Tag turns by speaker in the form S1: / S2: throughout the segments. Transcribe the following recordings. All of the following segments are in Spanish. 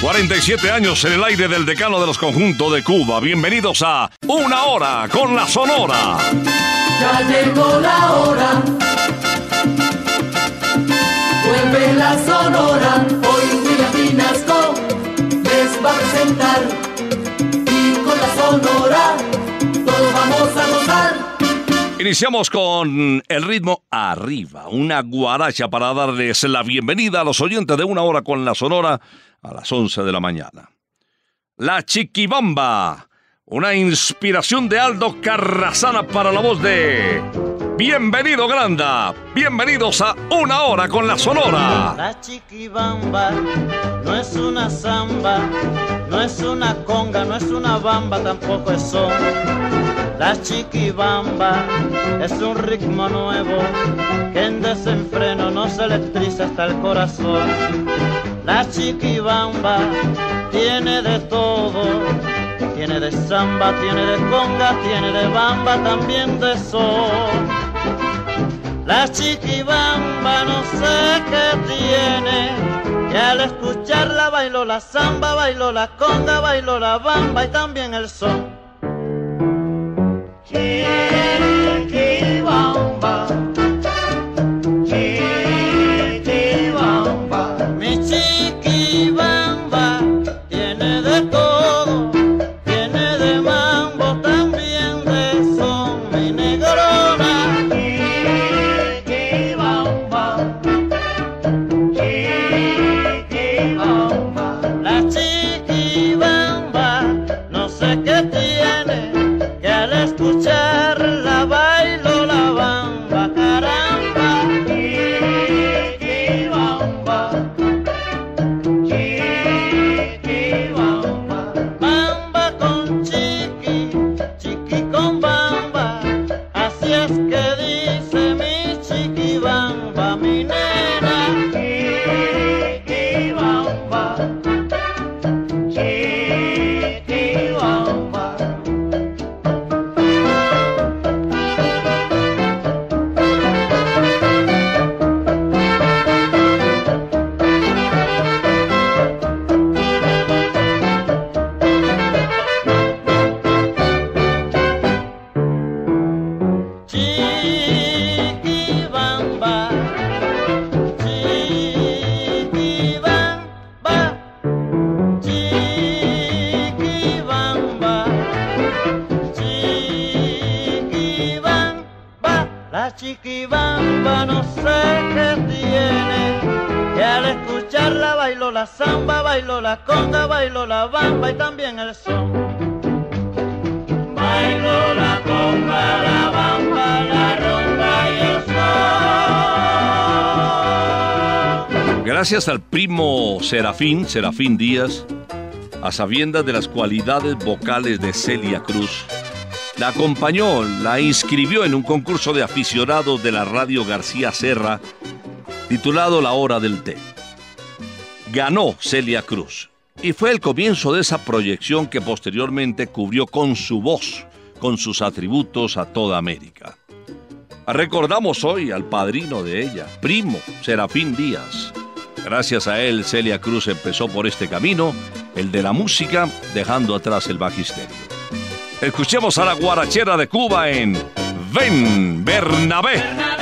S1: 47 años en el aire del decano de los conjuntos de Cuba. Bienvenidos a Una Hora con la Sonora.
S2: Ya llegó la hora. Vuelve la sonora. Hoy William Pinasco les va a presentar. Y con la sonora todos vamos a gozar.
S1: Iniciamos con el ritmo arriba, una guaracha para darles la bienvenida a los oyentes de Una Hora con la Sonora a las 11 de la mañana. La Chiquibamba, una inspiración de Aldo Carrasana para la voz de Bienvenido Granda, bienvenidos a Una Hora con la Sonora.
S3: La chiquibamba no es una samba, no es una conga, no es una bamba, tampoco es son. La chiquibamba es un ritmo nuevo que en desenfreno nos electriza hasta el corazón. La chiquibamba tiene de todo, tiene de samba, tiene de conga, tiene de bamba, también de sol. La chiquibamba no sé qué tiene, que al escucharla bailó la samba, bailó la conga, bailó la bamba y también el son. King.
S4: Gracias al primo Serafín, Serafín Díaz, a sabiendas de las cualidades vocales de Celia Cruz, la acompañó, la inscribió en un concurso de aficionados de la radio García Serra, titulado La Hora del Té. Ganó Celia Cruz y fue el comienzo de esa proyección que posteriormente cubrió con su voz, con sus atributos a toda América. Recordamos hoy al padrino de ella, primo Serafín Díaz. Gracias a él, Celia Cruz empezó por este camino, el de la música, dejando atrás el magisterio. Escuchemos a la guarachera de Cuba en Ven Bernabé.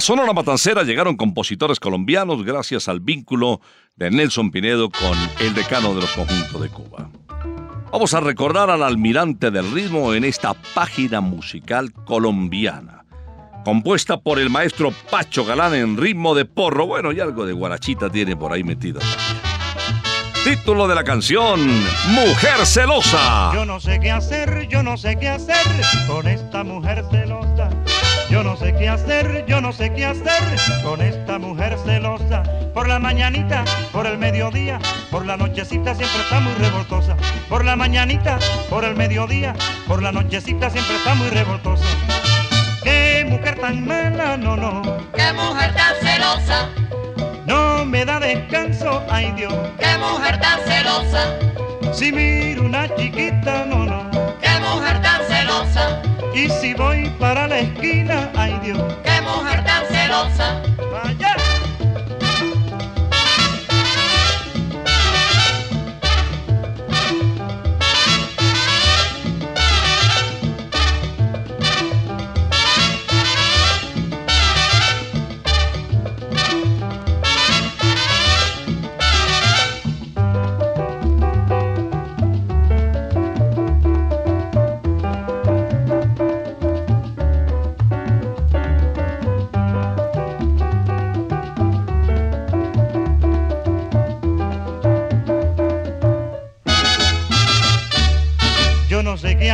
S4: Sonora Matancera llegaron compositores colombianos gracias al vínculo de Nelson Pinedo con el decano de los conjuntos de Cuba. Vamos a recordar al almirante del ritmo en esta página musical colombiana, compuesta por el maestro Pacho Galán en ritmo de porro, bueno, y algo de guarachita tiene por ahí metida.
S5: Título de la canción, Mujer Celosa.
S6: Yo no sé qué hacer, yo no sé qué hacer con esta mujer celosa. Yo no sé qué hacer, yo no sé qué hacer con esta mujer celosa. Por la mañanita, por el mediodía, por la nochecita siempre está muy revoltosa. Por la mañanita, por el mediodía, por la nochecita siempre está muy revoltosa. Qué mujer tan mala, no, no.
S7: Qué mujer tan celosa,
S6: No me da descanso, ay Dios.
S7: qué mujer tan celosa,
S6: Si miro una chiquita, no, no.
S7: qué mujer tan celosa,
S6: Y si voy para la esquina, ay Dios.
S7: qué mujer tan celosa.
S6: Vaya.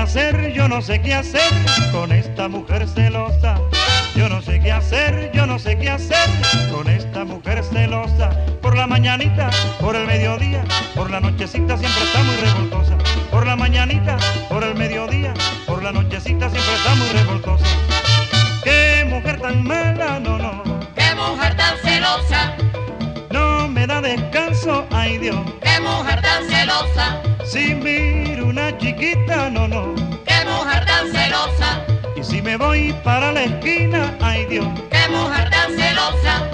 S6: Hacer, yo no sé qué hacer con esta mujer celosa. Yo no sé qué hacer, yo no sé qué hacer con esta mujer celosa. Por la mañanita, por el mediodía, por la nochecita siempre está muy revoltosa. Por la mañanita, por el mediodía, por la nochecita siempre está muy revoltosa. Qué mujer tan mala, no, no,
S7: Qué mujer tan celosa,
S6: no me da descanso, ay Dios.
S7: qué mujer tan celosa,
S6: Si miro una chiquita, no, no.
S7: qué mujer tan celosa,
S6: Y si me voy para la esquina, ay Dios.
S7: qué mujer tan celosa.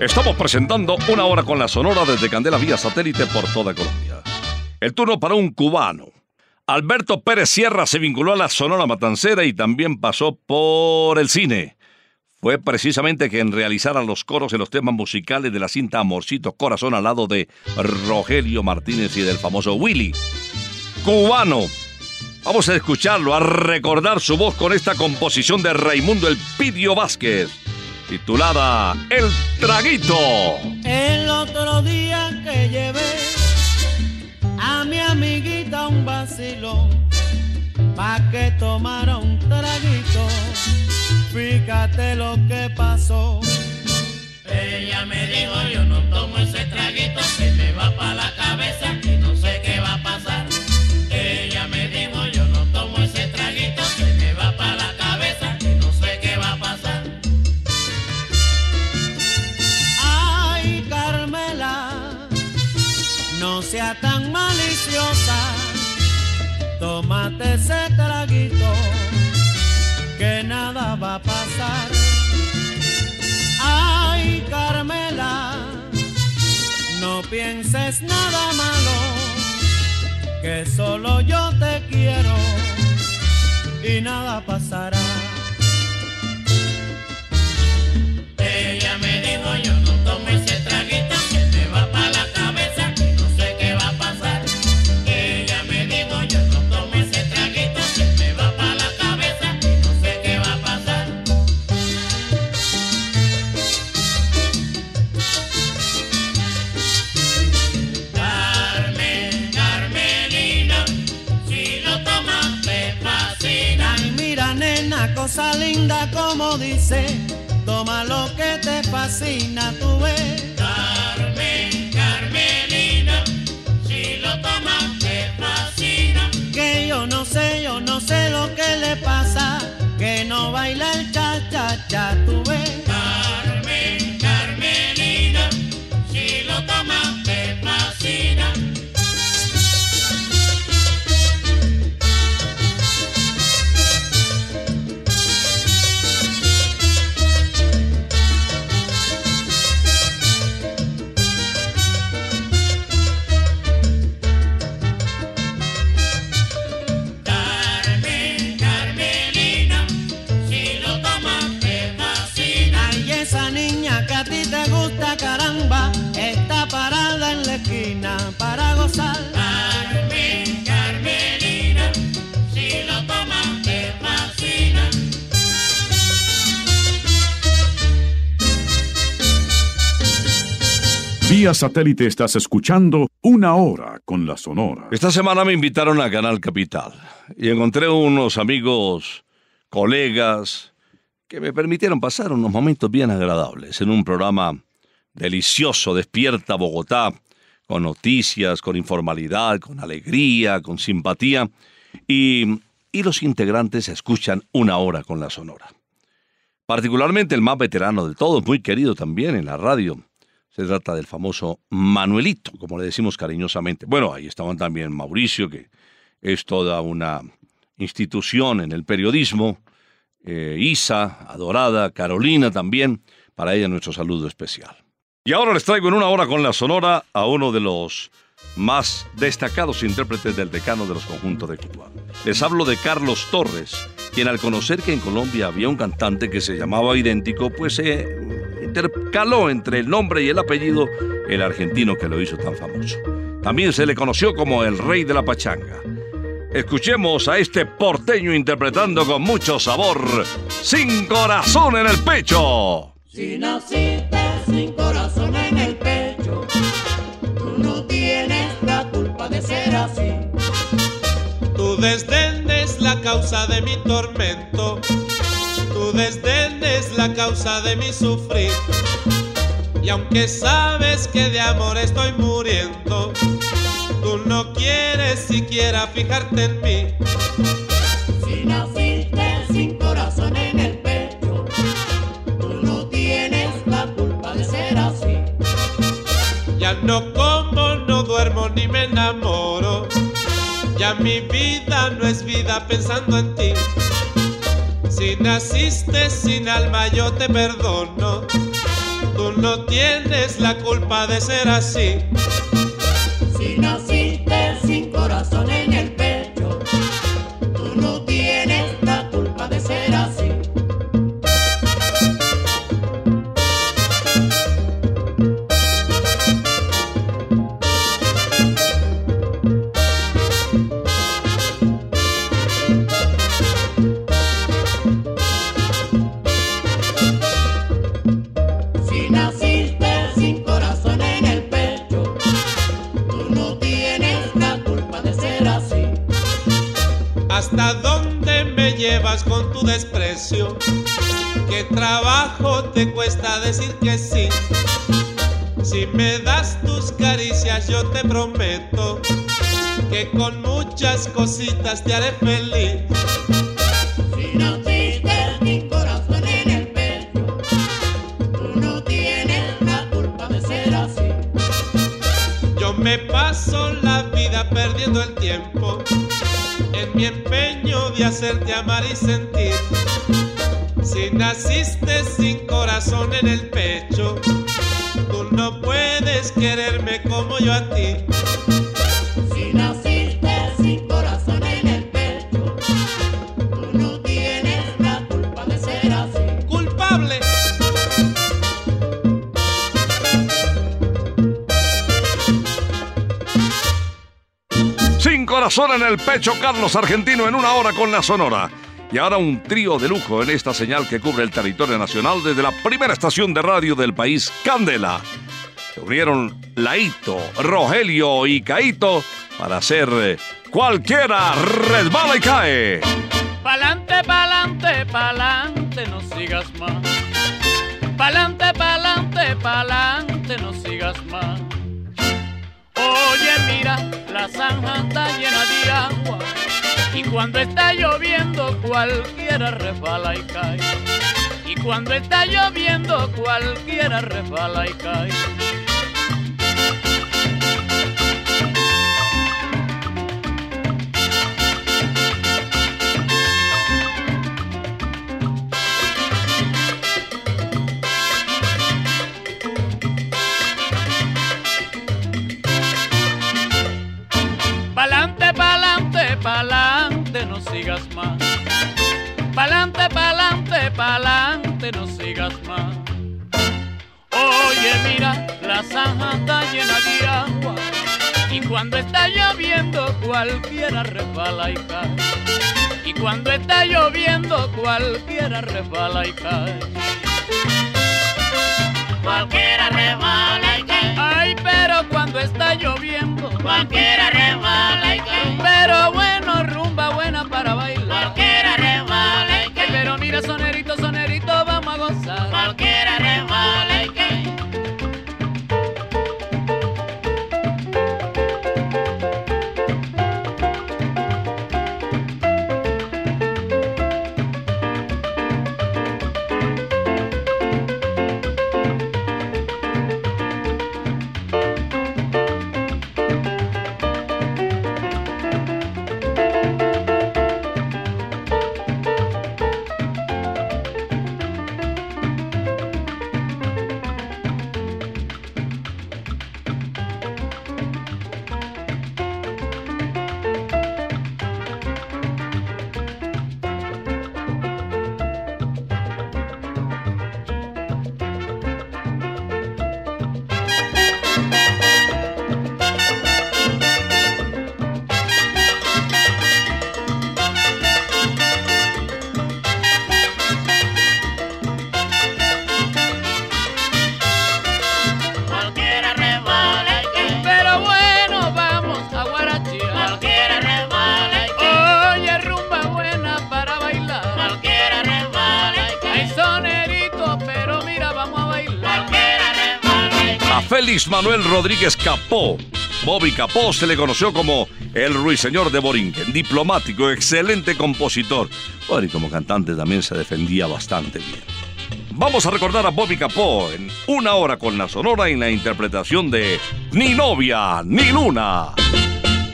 S5: Estamos presentando una hora con la Sonora desde Candela vía satélite por toda Colombia. El turno para un cubano. Alberto Pérez Sierra se vinculó a la Sonora Matancera y también pasó por el cine. Fue precisamente quien realizara los coros en los temas musicales de la cinta Amorcito Corazón al lado de Rogelio Martínez y del famoso Willy. Cubano. Vamos a escucharlo, a recordar su voz con esta composición de Raimundo El Pidio Vázquez, titulada El Traguito.
S8: El otro día que llevé a mi amiguita un vacilón pa' que tomara un traguito. Fíjate lo que pasó.
S9: Ella me dijo, yo no tomo ese traguito, se me va pa' la cabeza y no sé qué va a pasar. Ella me dijo, yo no tomo ese traguito, se me va pa' la cabeza y no sé qué va a pasar.
S8: Ay, Carmela, no sea tan maliciosa. Tómate ese traguito, nada va a pasar. Ay, Carmela, no pienses nada malo, que solo yo te quiero y nada pasará. Como dice, toma lo que te fascina, tú ves.
S9: Carmen, Carmelina, si lo tomas te fascina.
S8: Que yo no sé, yo no sé lo que le pasa, que no baila el cha-cha-cha, tú ves.
S10: Satélite estás escuchando Una Hora con la Sonora.
S5: Esta semana me invitaron a Canal Capital y encontré unos amigos, colegas, que me permitieron pasar unos momentos bien agradables en un programa delicioso, Despierta Bogotá, con noticias, con informalidad, con alegría, con simpatía, y, y los integrantes escuchan una hora con la Sonora. Particularmente el más veterano de todos, muy querido también en la radio. Se trata del famoso Manuelito, como le decimos cariñosamente. Bueno, ahí estaban también Mauricio, que es toda una institución en el periodismo, eh, Isa, adorada, Carolina también, para ella nuestro saludo especial. Y ahora les traigo en una hora con la Sonora a uno de los más destacados intérpretes del decano de los conjuntos de Cuba. Les hablo de Carlos Torres, quien al conocer que en Colombia había un cantante que se llamaba idéntico, pues se intercaló entre el nombre y el apellido el argentino que lo hizo tan famoso. También se le conoció como el rey de la pachanga. Escuchemos a este porteño interpretando con mucho sabor Sin corazón en el pecho.
S8: Si naciste sin corazón en el pecho, tú no tienes la culpa de ser así.
S11: Causa de mi tormento. Tu desdén es la causa de mi sufrir. Y aunque sabes que de amor estoy muriendo, tú no quieres siquiera fijarte en mí.
S8: Si
S11: pensando en ti. Si naciste sin alma yo te perdono. Tú no tienes la culpa de ser así. Te haré
S8: Corazón en el pecho,
S5: Carlos Argentino en una hora con la Sonora. Y ahora un trío de lujo en esta señal que cubre el territorio nacional desde la primera estación de radio del país, Candela. Se unieron Laito, Rogelio y Caito para hacer eh, cualquiera resbala y cae.
S12: Pa'lante, pa'lante, pa'lante, no sigas más. Pa'lante, pa'lante, pa'lante, no sigas más. Oye, mira, la zanja está llena de agua. Y cuando está lloviendo, cualquiera resbala y cae. Y cuando está lloviendo, cualquiera resbala y cae. Pa'lante, pa'lante, no sigas más. Oye, mira, la zanja está llena de agua. Y cuando está lloviendo, cualquiera resbala y cae. Y cuando está lloviendo, cualquiera resbala y cae.
S13: Cualquiera resbala y cae.
S12: Ay,
S5: pero cuando está lloviendo, cualquiera resbala Manuel Rodríguez Capó. Bobby Capó se le conoció como el ruiseñor de Borinquen, diplomático, excelente compositor. Bueno, y como cantante también se defendía bastante bien. Vamos a recordar a Bobby Capó en una hora con la sonora en la interpretación de Ni novia ni luna.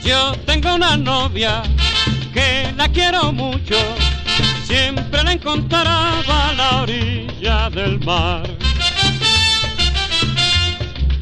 S14: Yo tengo una novia que la quiero mucho, siempre la encontrará a la orilla del mar.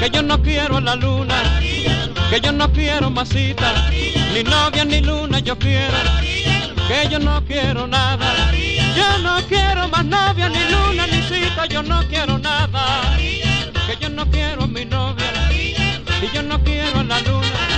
S14: que yo no quiero a la luna, que yo no quiero masita, ni novia ni luna yo quiero, que yo no quiero nada, yo no quiero más novia ni luna ni cita, yo no quiero nada, que yo no quiero mi novia, y yo no quiero a la luna.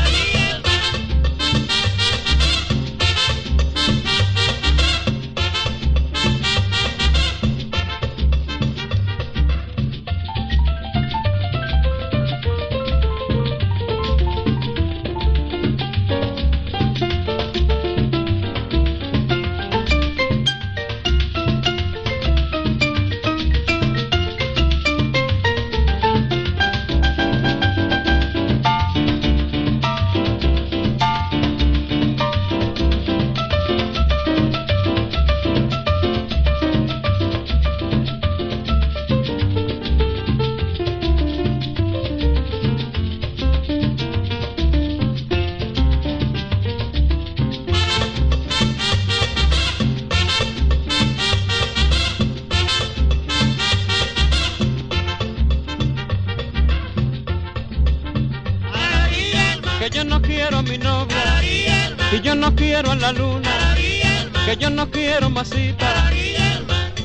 S14: Quiero masita,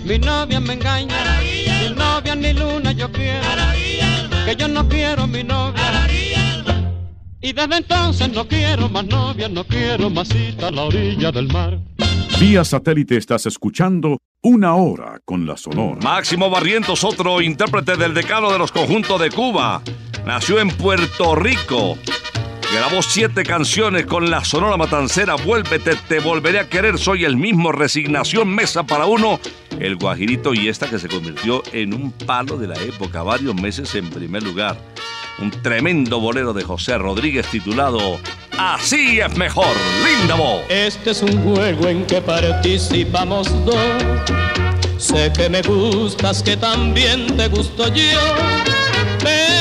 S14: mi novia me engaña, ni novia ni luna yo quiero, que yo no quiero a mi novia. Y desde entonces no quiero más novia, no quiero masita a la orilla del mar.
S10: Vía satélite estás escuchando Una Hora con la Sonora.
S5: Máximo Barrientos, otro intérprete del decano de los conjuntos de Cuba. Nació en Puerto Rico. Grabó siete canciones con la Sonora Matancera. Vuélvete, te volveré a querer. Soy el mismo. Resignación, mesa para uno. El Guajirito y esta que se convirtió en un palo de la época. Varios meses en primer lugar. Un tremendo bolero de José Rodríguez titulado Así es mejor. Linda voz.
S15: Este es un juego en que participamos dos. Sé que me gustas, que también te gusto yo. Pero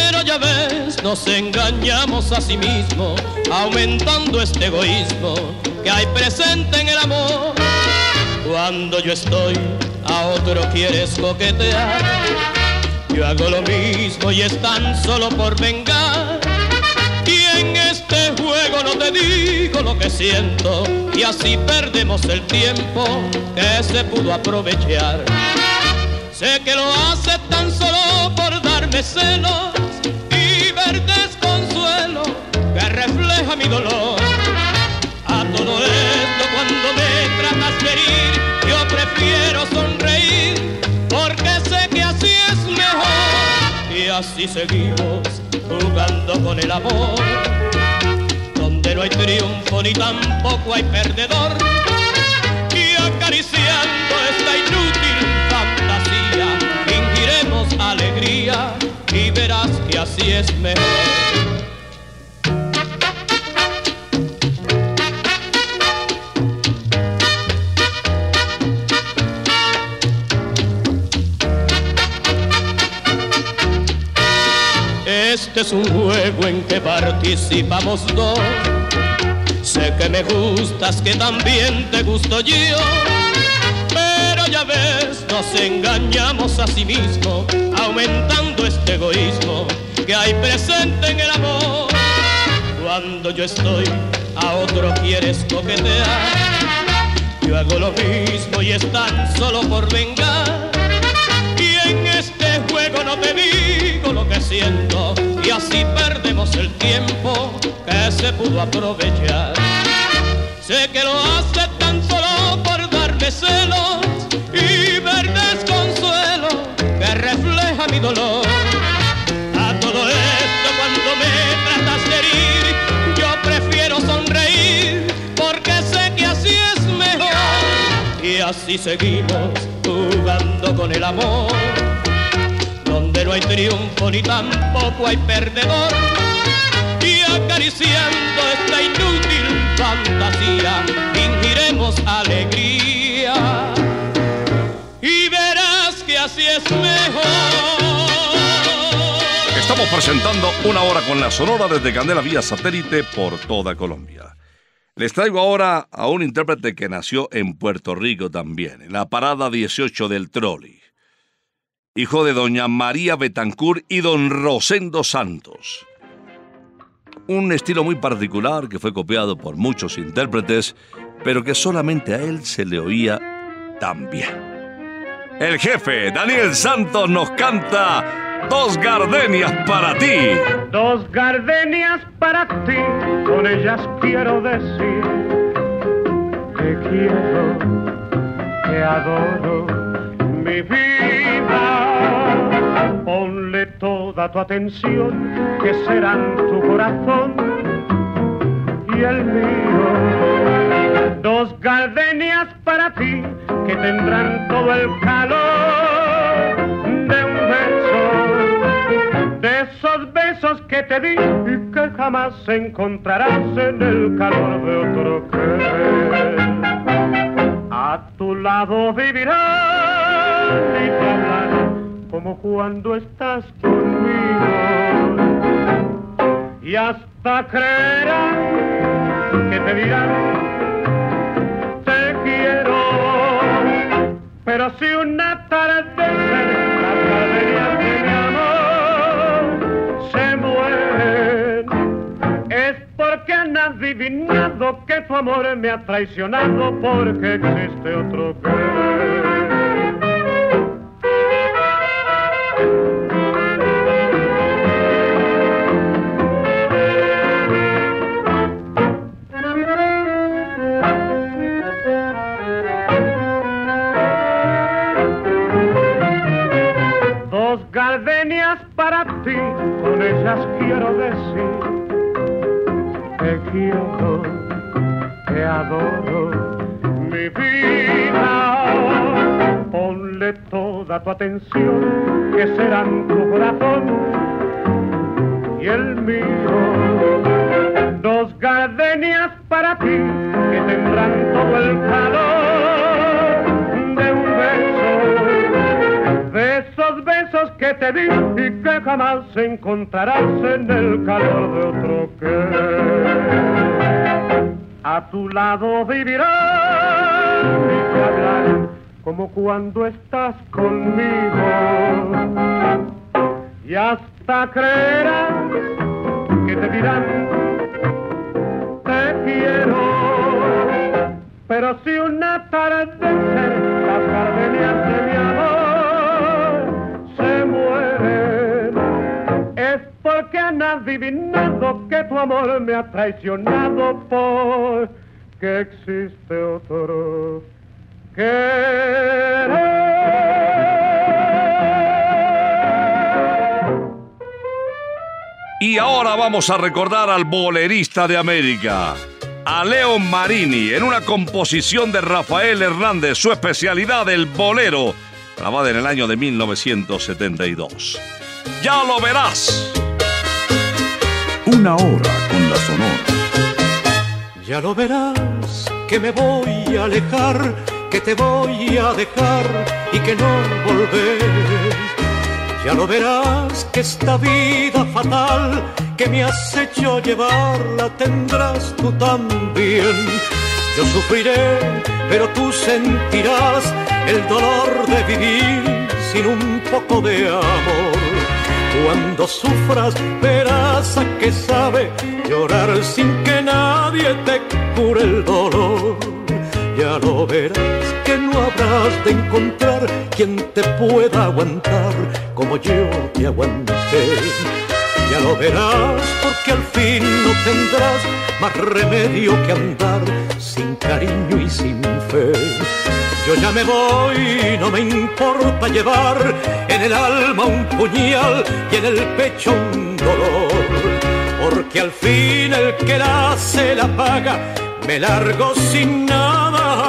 S15: nos engañamos a sí mismos, aumentando este egoísmo que hay presente en el amor. Cuando yo estoy, a otro quieres coquetear. Yo hago lo mismo y es tan solo por vengar. Y en este juego no te digo lo que siento y así perdemos el tiempo que se pudo aprovechar. Sé que lo hace tan solo por darme celos refleja mi dolor. A todo esto cuando me tratas de herir, yo prefiero sonreír porque sé que así es mejor. Y así seguimos jugando con el amor, donde no hay triunfo ni tampoco hay perdedor. Y acariciando esta inútil fantasía, fingiremos alegría y verás que así es mejor. Este es un juego en que participamos dos. Sé que me gustas, que también te gusto yo. Pero ya ves, nos engañamos a sí mismo, aumentando este egoísmo que hay presente en el amor. Cuando yo estoy, a otro quieres coquetear. Yo hago lo mismo y es tan solo por vengar. No te digo lo que siento y así perdemos el tiempo que se pudo aprovechar. Sé que lo hace tan solo por darme celos y ver desconsuelo que refleja mi dolor. A todo esto cuando me tratas de herir, yo prefiero sonreír porque sé que así es mejor. Y así seguimos jugando con el amor, donde no hay triunfo ni tampoco hay perdedor. Y acariciando esta inútil fantasía, fingiremos alegría. Y verás que así es mejor.
S5: Estamos presentando una hora con la Sonora desde Candela vía satélite por toda Colombia. Les traigo ahora a un intérprete que nació en Puerto Rico también, en la parada 18 del Trolley. Hijo de doña María Betancourt y don Rosendo Santos. Un estilo muy particular que fue copiado por muchos intérpretes, pero que solamente a él se le oía tan bien. El jefe, Daniel Santos, nos canta Dos gardenias para ti.
S16: Dos gardenias para ti, con ellas quiero decir que quiero, que adoro mi vida. Ponle toda tu atención, que serán tu corazón y el mío. Dos gardenias para ti, que tendrán todo el calor de un beso de esos besos que te di y que jamás encontrarás en el calor de otro querer. A tu lado vivirás como cuando estás conmigo. Y hasta creerás que te dirán, te quiero. Pero si una tarde las gardenias de mi amor se mueren, es porque han adivinado que tu amor me ha traicionado porque existe otro querer. Gardenias para ti, con ellas quiero decir que quiero, que adoro mi vida. Toda tu atención, que serán tu corazón y el mío. Dos gardenias para ti, que tendrán todo el calor de un beso. De esos besos que te di y que jamás encontrarás en el calor de otro que a tu lado vivirás y te hablaré como cuando estás conmigo y hasta creerás que te dirán te quiero pero si una tarde las gardenias de mi amor se mueren, es porque han adivinado que tu amor me ha traicionado porque existe otro.
S5: Y ahora vamos a recordar al bolerista de América, a Leo Marini, en una composición de Rafael Hernández, su especialidad, el bolero, grabada en el año de 1972. Ya lo verás.
S10: Una hora con la Sonora.
S17: Ya lo verás que me voy a alejar, que te voy a dejar y que no volver. Ya lo verás que esta vida fatal que me has hecho llevar la tendrás tú también. Yo sufriré, pero tú sentirás el dolor de vivir sin un poco de amor. Cuando sufras verás a qué sabe llorar sin de encontrar quien te pueda aguantar como yo te aguanté. Ya lo verás porque al fin no tendrás más remedio que andar sin cariño y sin fe. Yo ya me voy, no me importa llevar en el alma un puñal y en el pecho un dolor. Porque al fin el que la hace la paga, me largo sin nada,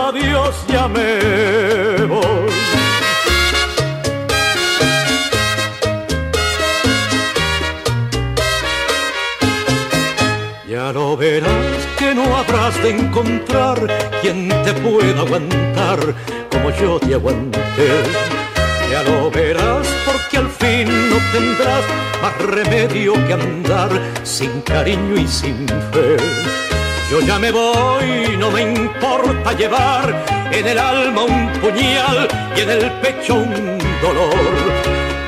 S17: adiós, ya me voy. Ya lo verás que no habrás de encontrar quien te pueda aguantar como yo te aguanté. Ya lo verás porque al fin no tendrás más remedio que andar sin cariño y sin fe. Yo ya me voy, no me importa llevar en el alma un puñal y en el pecho un dolor.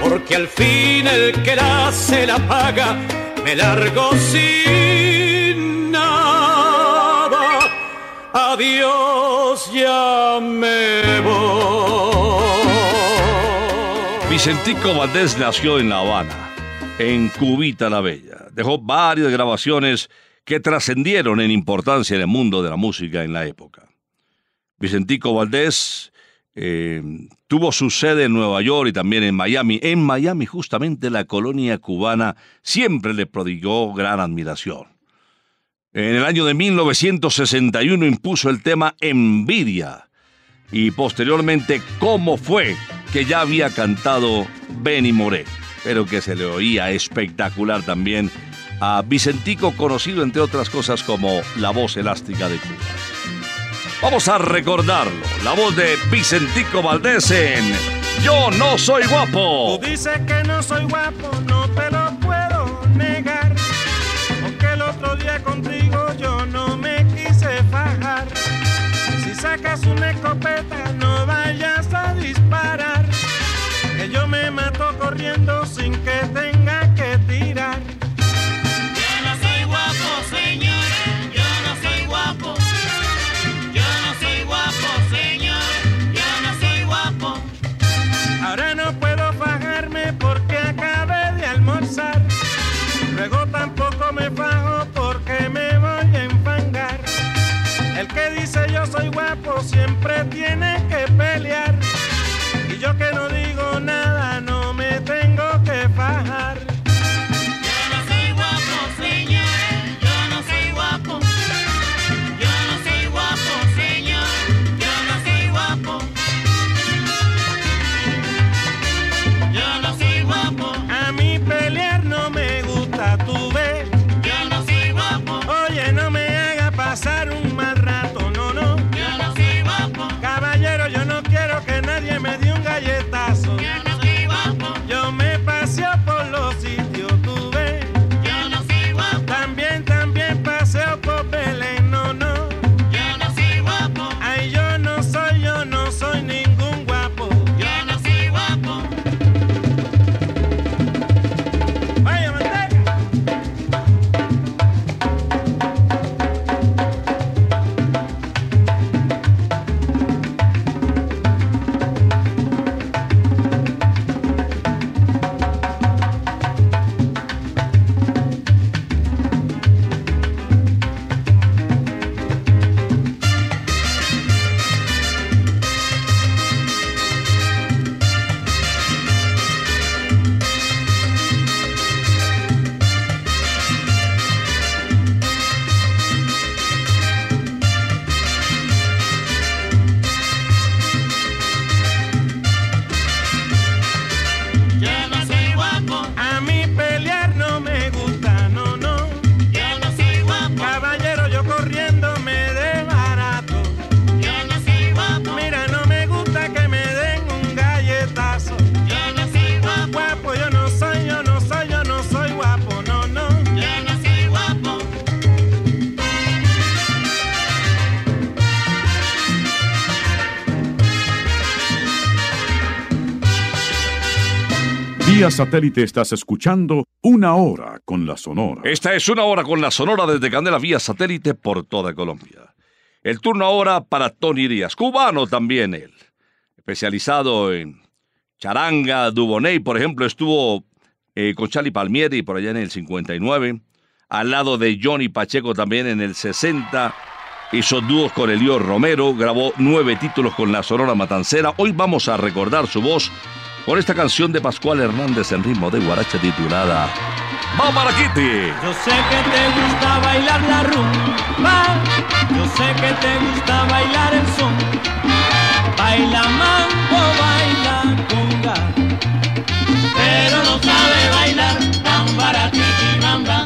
S17: Porque al fin el que la se la paga, me largo sin nada. Adiós, ya me voy.
S5: Vicentico Valdés nació en La Habana, en Cubita la Bella. Dejó varias grabaciones que trascendieron en importancia en el mundo de la música en la época. Vicentico Valdés eh, tuvo su sede en Nueva York y también en Miami. En Miami, justamente la colonia cubana siempre le prodigó gran admiración. En el año de 1961 impuso el tema Envidia y posteriormente Cómo fue que ya había cantado Benny Moré, pero que se le oía espectacular también a Vicentico, conocido entre otras cosas como la voz elástica de Cuba. Vamos a recordarlo, la voz de Vicentico Valdés en Yo no soy guapo.
S18: Tú dices que no soy guapo, no te lo puedo negar. Aunque el otro día contigo yo no me quise fajar. Si sacas una escopeta, no vayas a disparar. Que yo me mato corriendo sin que tenga
S9: soy guapo
S18: siempre tiene que pelear.
S10: Vía satélite estás escuchando Una Hora con la Sonora.
S5: Esta es una hora con la Sonora desde Candela vía satélite por toda Colombia. El turno ahora para Tony Díaz, cubano también él, especializado en charanga, duboney, por ejemplo, estuvo eh, con Charlie Palmieri por allá en el 59, al lado de Johnny Pacheco también en el 60, hizo dúos con Elío Romero, grabó nueve títulos con la Sonora Matancera. Hoy vamos a recordar su voz con esta canción de Pascual Hernández en ritmo de guaracha titulada Mamaraquiti.
S9: Yo sé que te gusta bailar la rumba, yo sé que te gusta bailar el son. Baila mambo, baila conga, pero no sabe bailar bambara tiki bamba,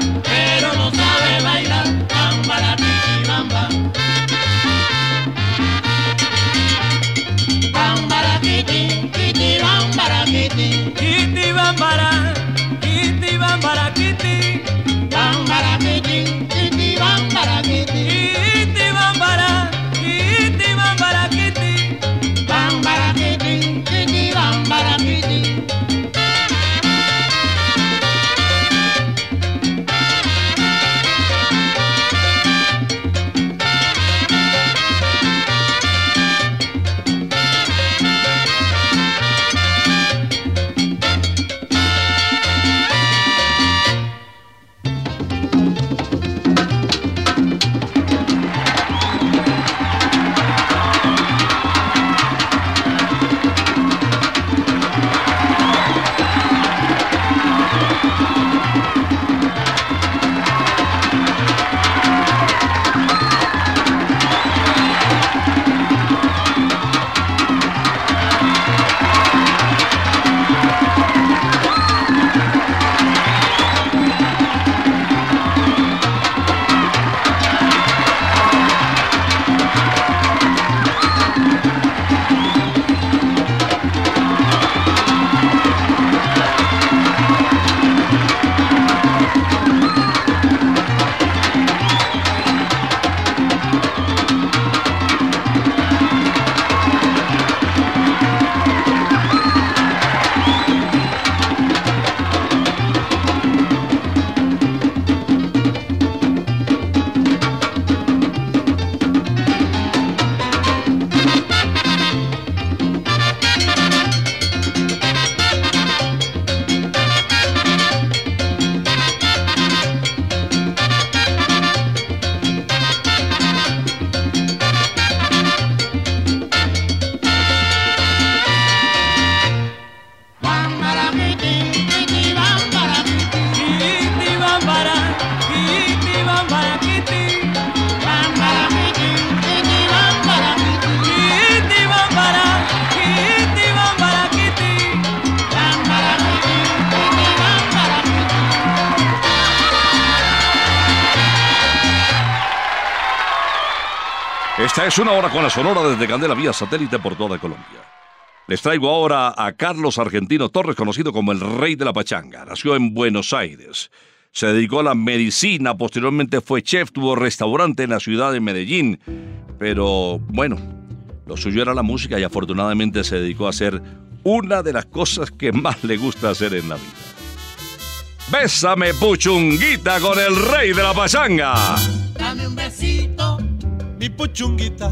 S5: Con la Sonora desde Candela vía satélite por toda Colombia. Les traigo ahora a Carlos Argentino Torres, conocido como el Rey de la Pachanga. Nació en Buenos Aires. Se dedicó a la medicina, posteriormente fue chef, tuvo restaurante en la ciudad de Medellín. Pero bueno, lo suyo era la música y afortunadamente se dedicó a hacer una de las cosas que más le gusta hacer en la vida. Bésame puchunguita con el Rey de la Pachanga.
S9: Dame un besito,
S11: Mi puchunguita,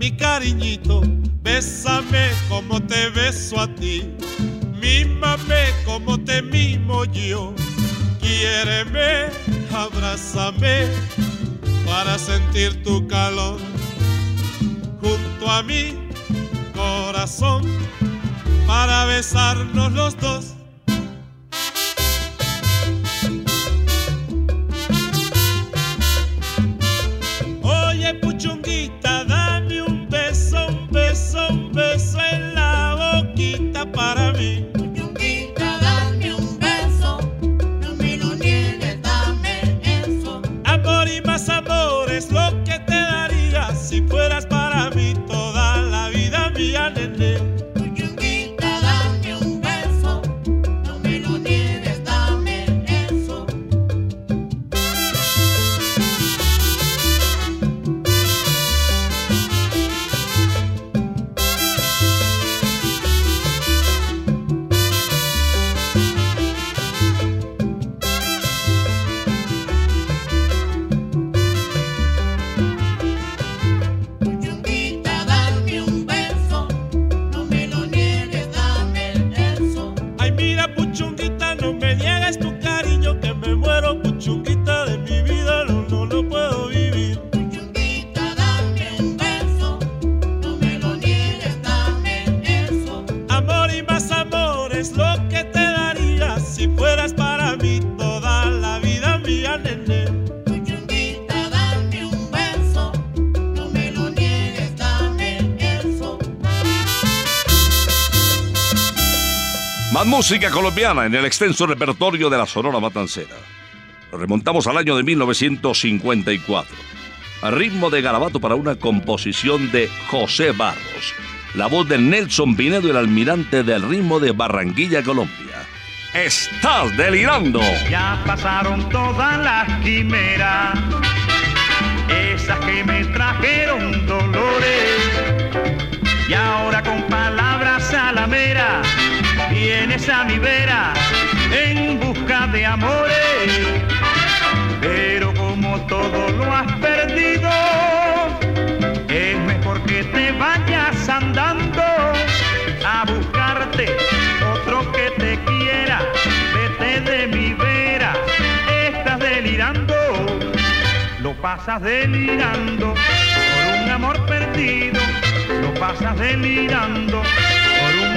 S11: mi cariñito, bésame como te beso a ti. Mímame como te mimo yo. Quiéreme, abrázame para sentir tu calor. Junto a mi corazón para besarnos los dos.
S5: Música colombiana en el extenso repertorio de la Sonora Matancera. Remontamos al año de 1954. A ritmo de garabato para una composición de José Barros. La voz de Nelson Pinedo, el almirante del ritmo de Barranquilla, Colombia. Estás delirando.
S6: Ya pasaron todas las quimeras, esas que me trajeron dolores. Y ahora con palabras a vienes a mi vera en busca de amores. Pero como todo lo has perdido, es mejor que te vayas andando a buscarte otro que te quiera. Vete de mi vera, estás delirando, lo pasas delirando por un amor perdido, lo pasas delirando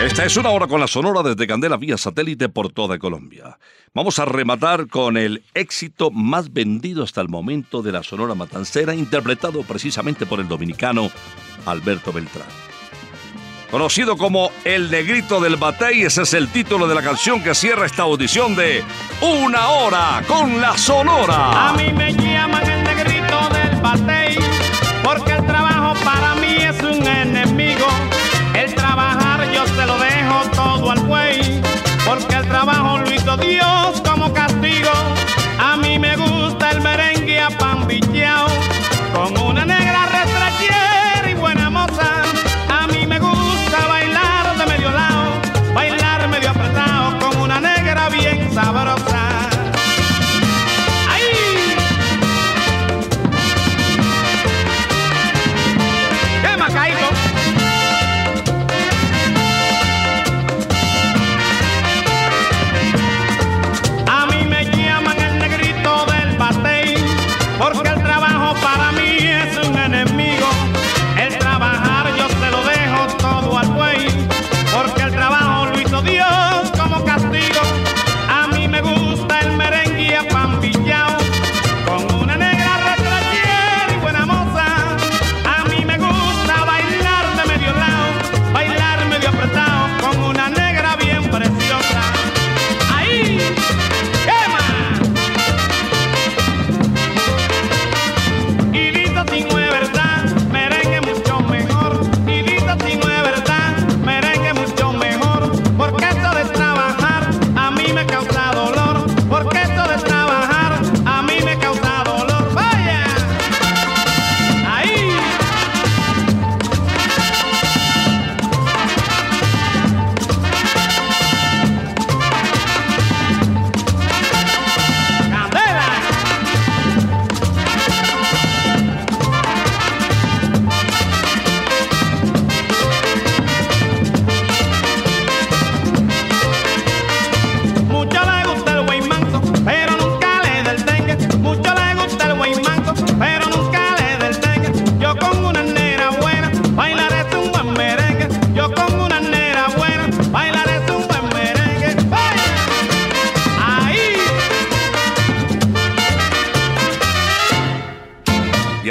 S5: Esta es una hora con la Sonora desde Candela vía satélite por toda Colombia. Vamos a rematar con el éxito más vendido hasta el momento de la Sonora Matancera, interpretado precisamente por el dominicano Alberto Beltrán. Conocido como El Negrito del Batey, ese es el título de la canción que cierra esta audición de Una Hora con la Sonora.
S19: A mí me llaman el negrito del batey, porque el trabajo para mí es un enemigo. Al buey, porque el trabajo lo hizo Dios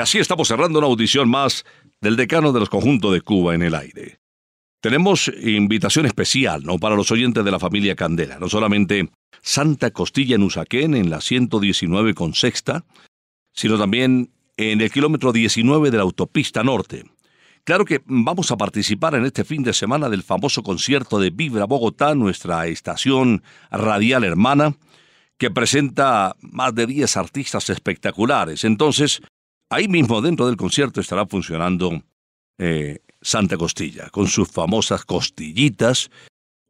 S5: así estamos cerrando una audición más del decano de los conjuntos de Cuba en el aire. Tenemos invitación especial, ¿no? Para los oyentes de la familia Candela. No solamente Santa Costilla en Usaquén, en la 119 con sexta, sino también en el kilómetro 19 de la autopista norte. Claro que vamos a participar en este fin de semana del famoso concierto de Vibra Bogotá, nuestra estación radial hermana, que presenta más de 10 artistas espectaculares. Entonces, ahí mismo dentro del concierto estará funcionando eh, Santa Costilla, con sus famosas costillitas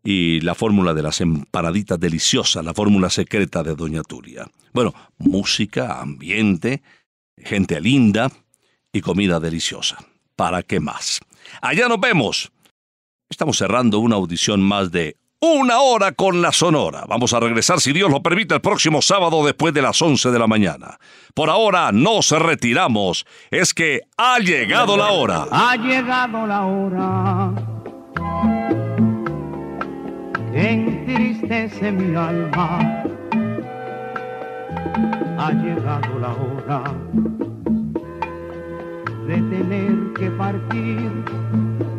S5: y la fórmula de las empanaditas deliciosas, la fórmula secreta de Doña Turia. Bueno, música, ambiente, gente linda y comida deliciosa. ¿Para qué más? Allá nos vemos. Estamos cerrando una audición más de una hora con la Sonora. Vamos a regresar, si Dios lo permite, el próximo sábado después de las 11 de la mañana. Por ahora nos retiramos. Es que ha llegado la hora.
S20: Ha llegado la hora entristece mi alma. Ha llegado la hora de tener que partir.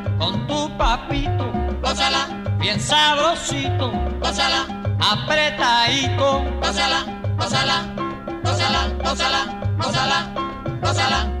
S13: con tu papito, gózala, bien sabrosito, gózala, apretadito, gózala, gózala, gózala, gózala, gózala, gózala.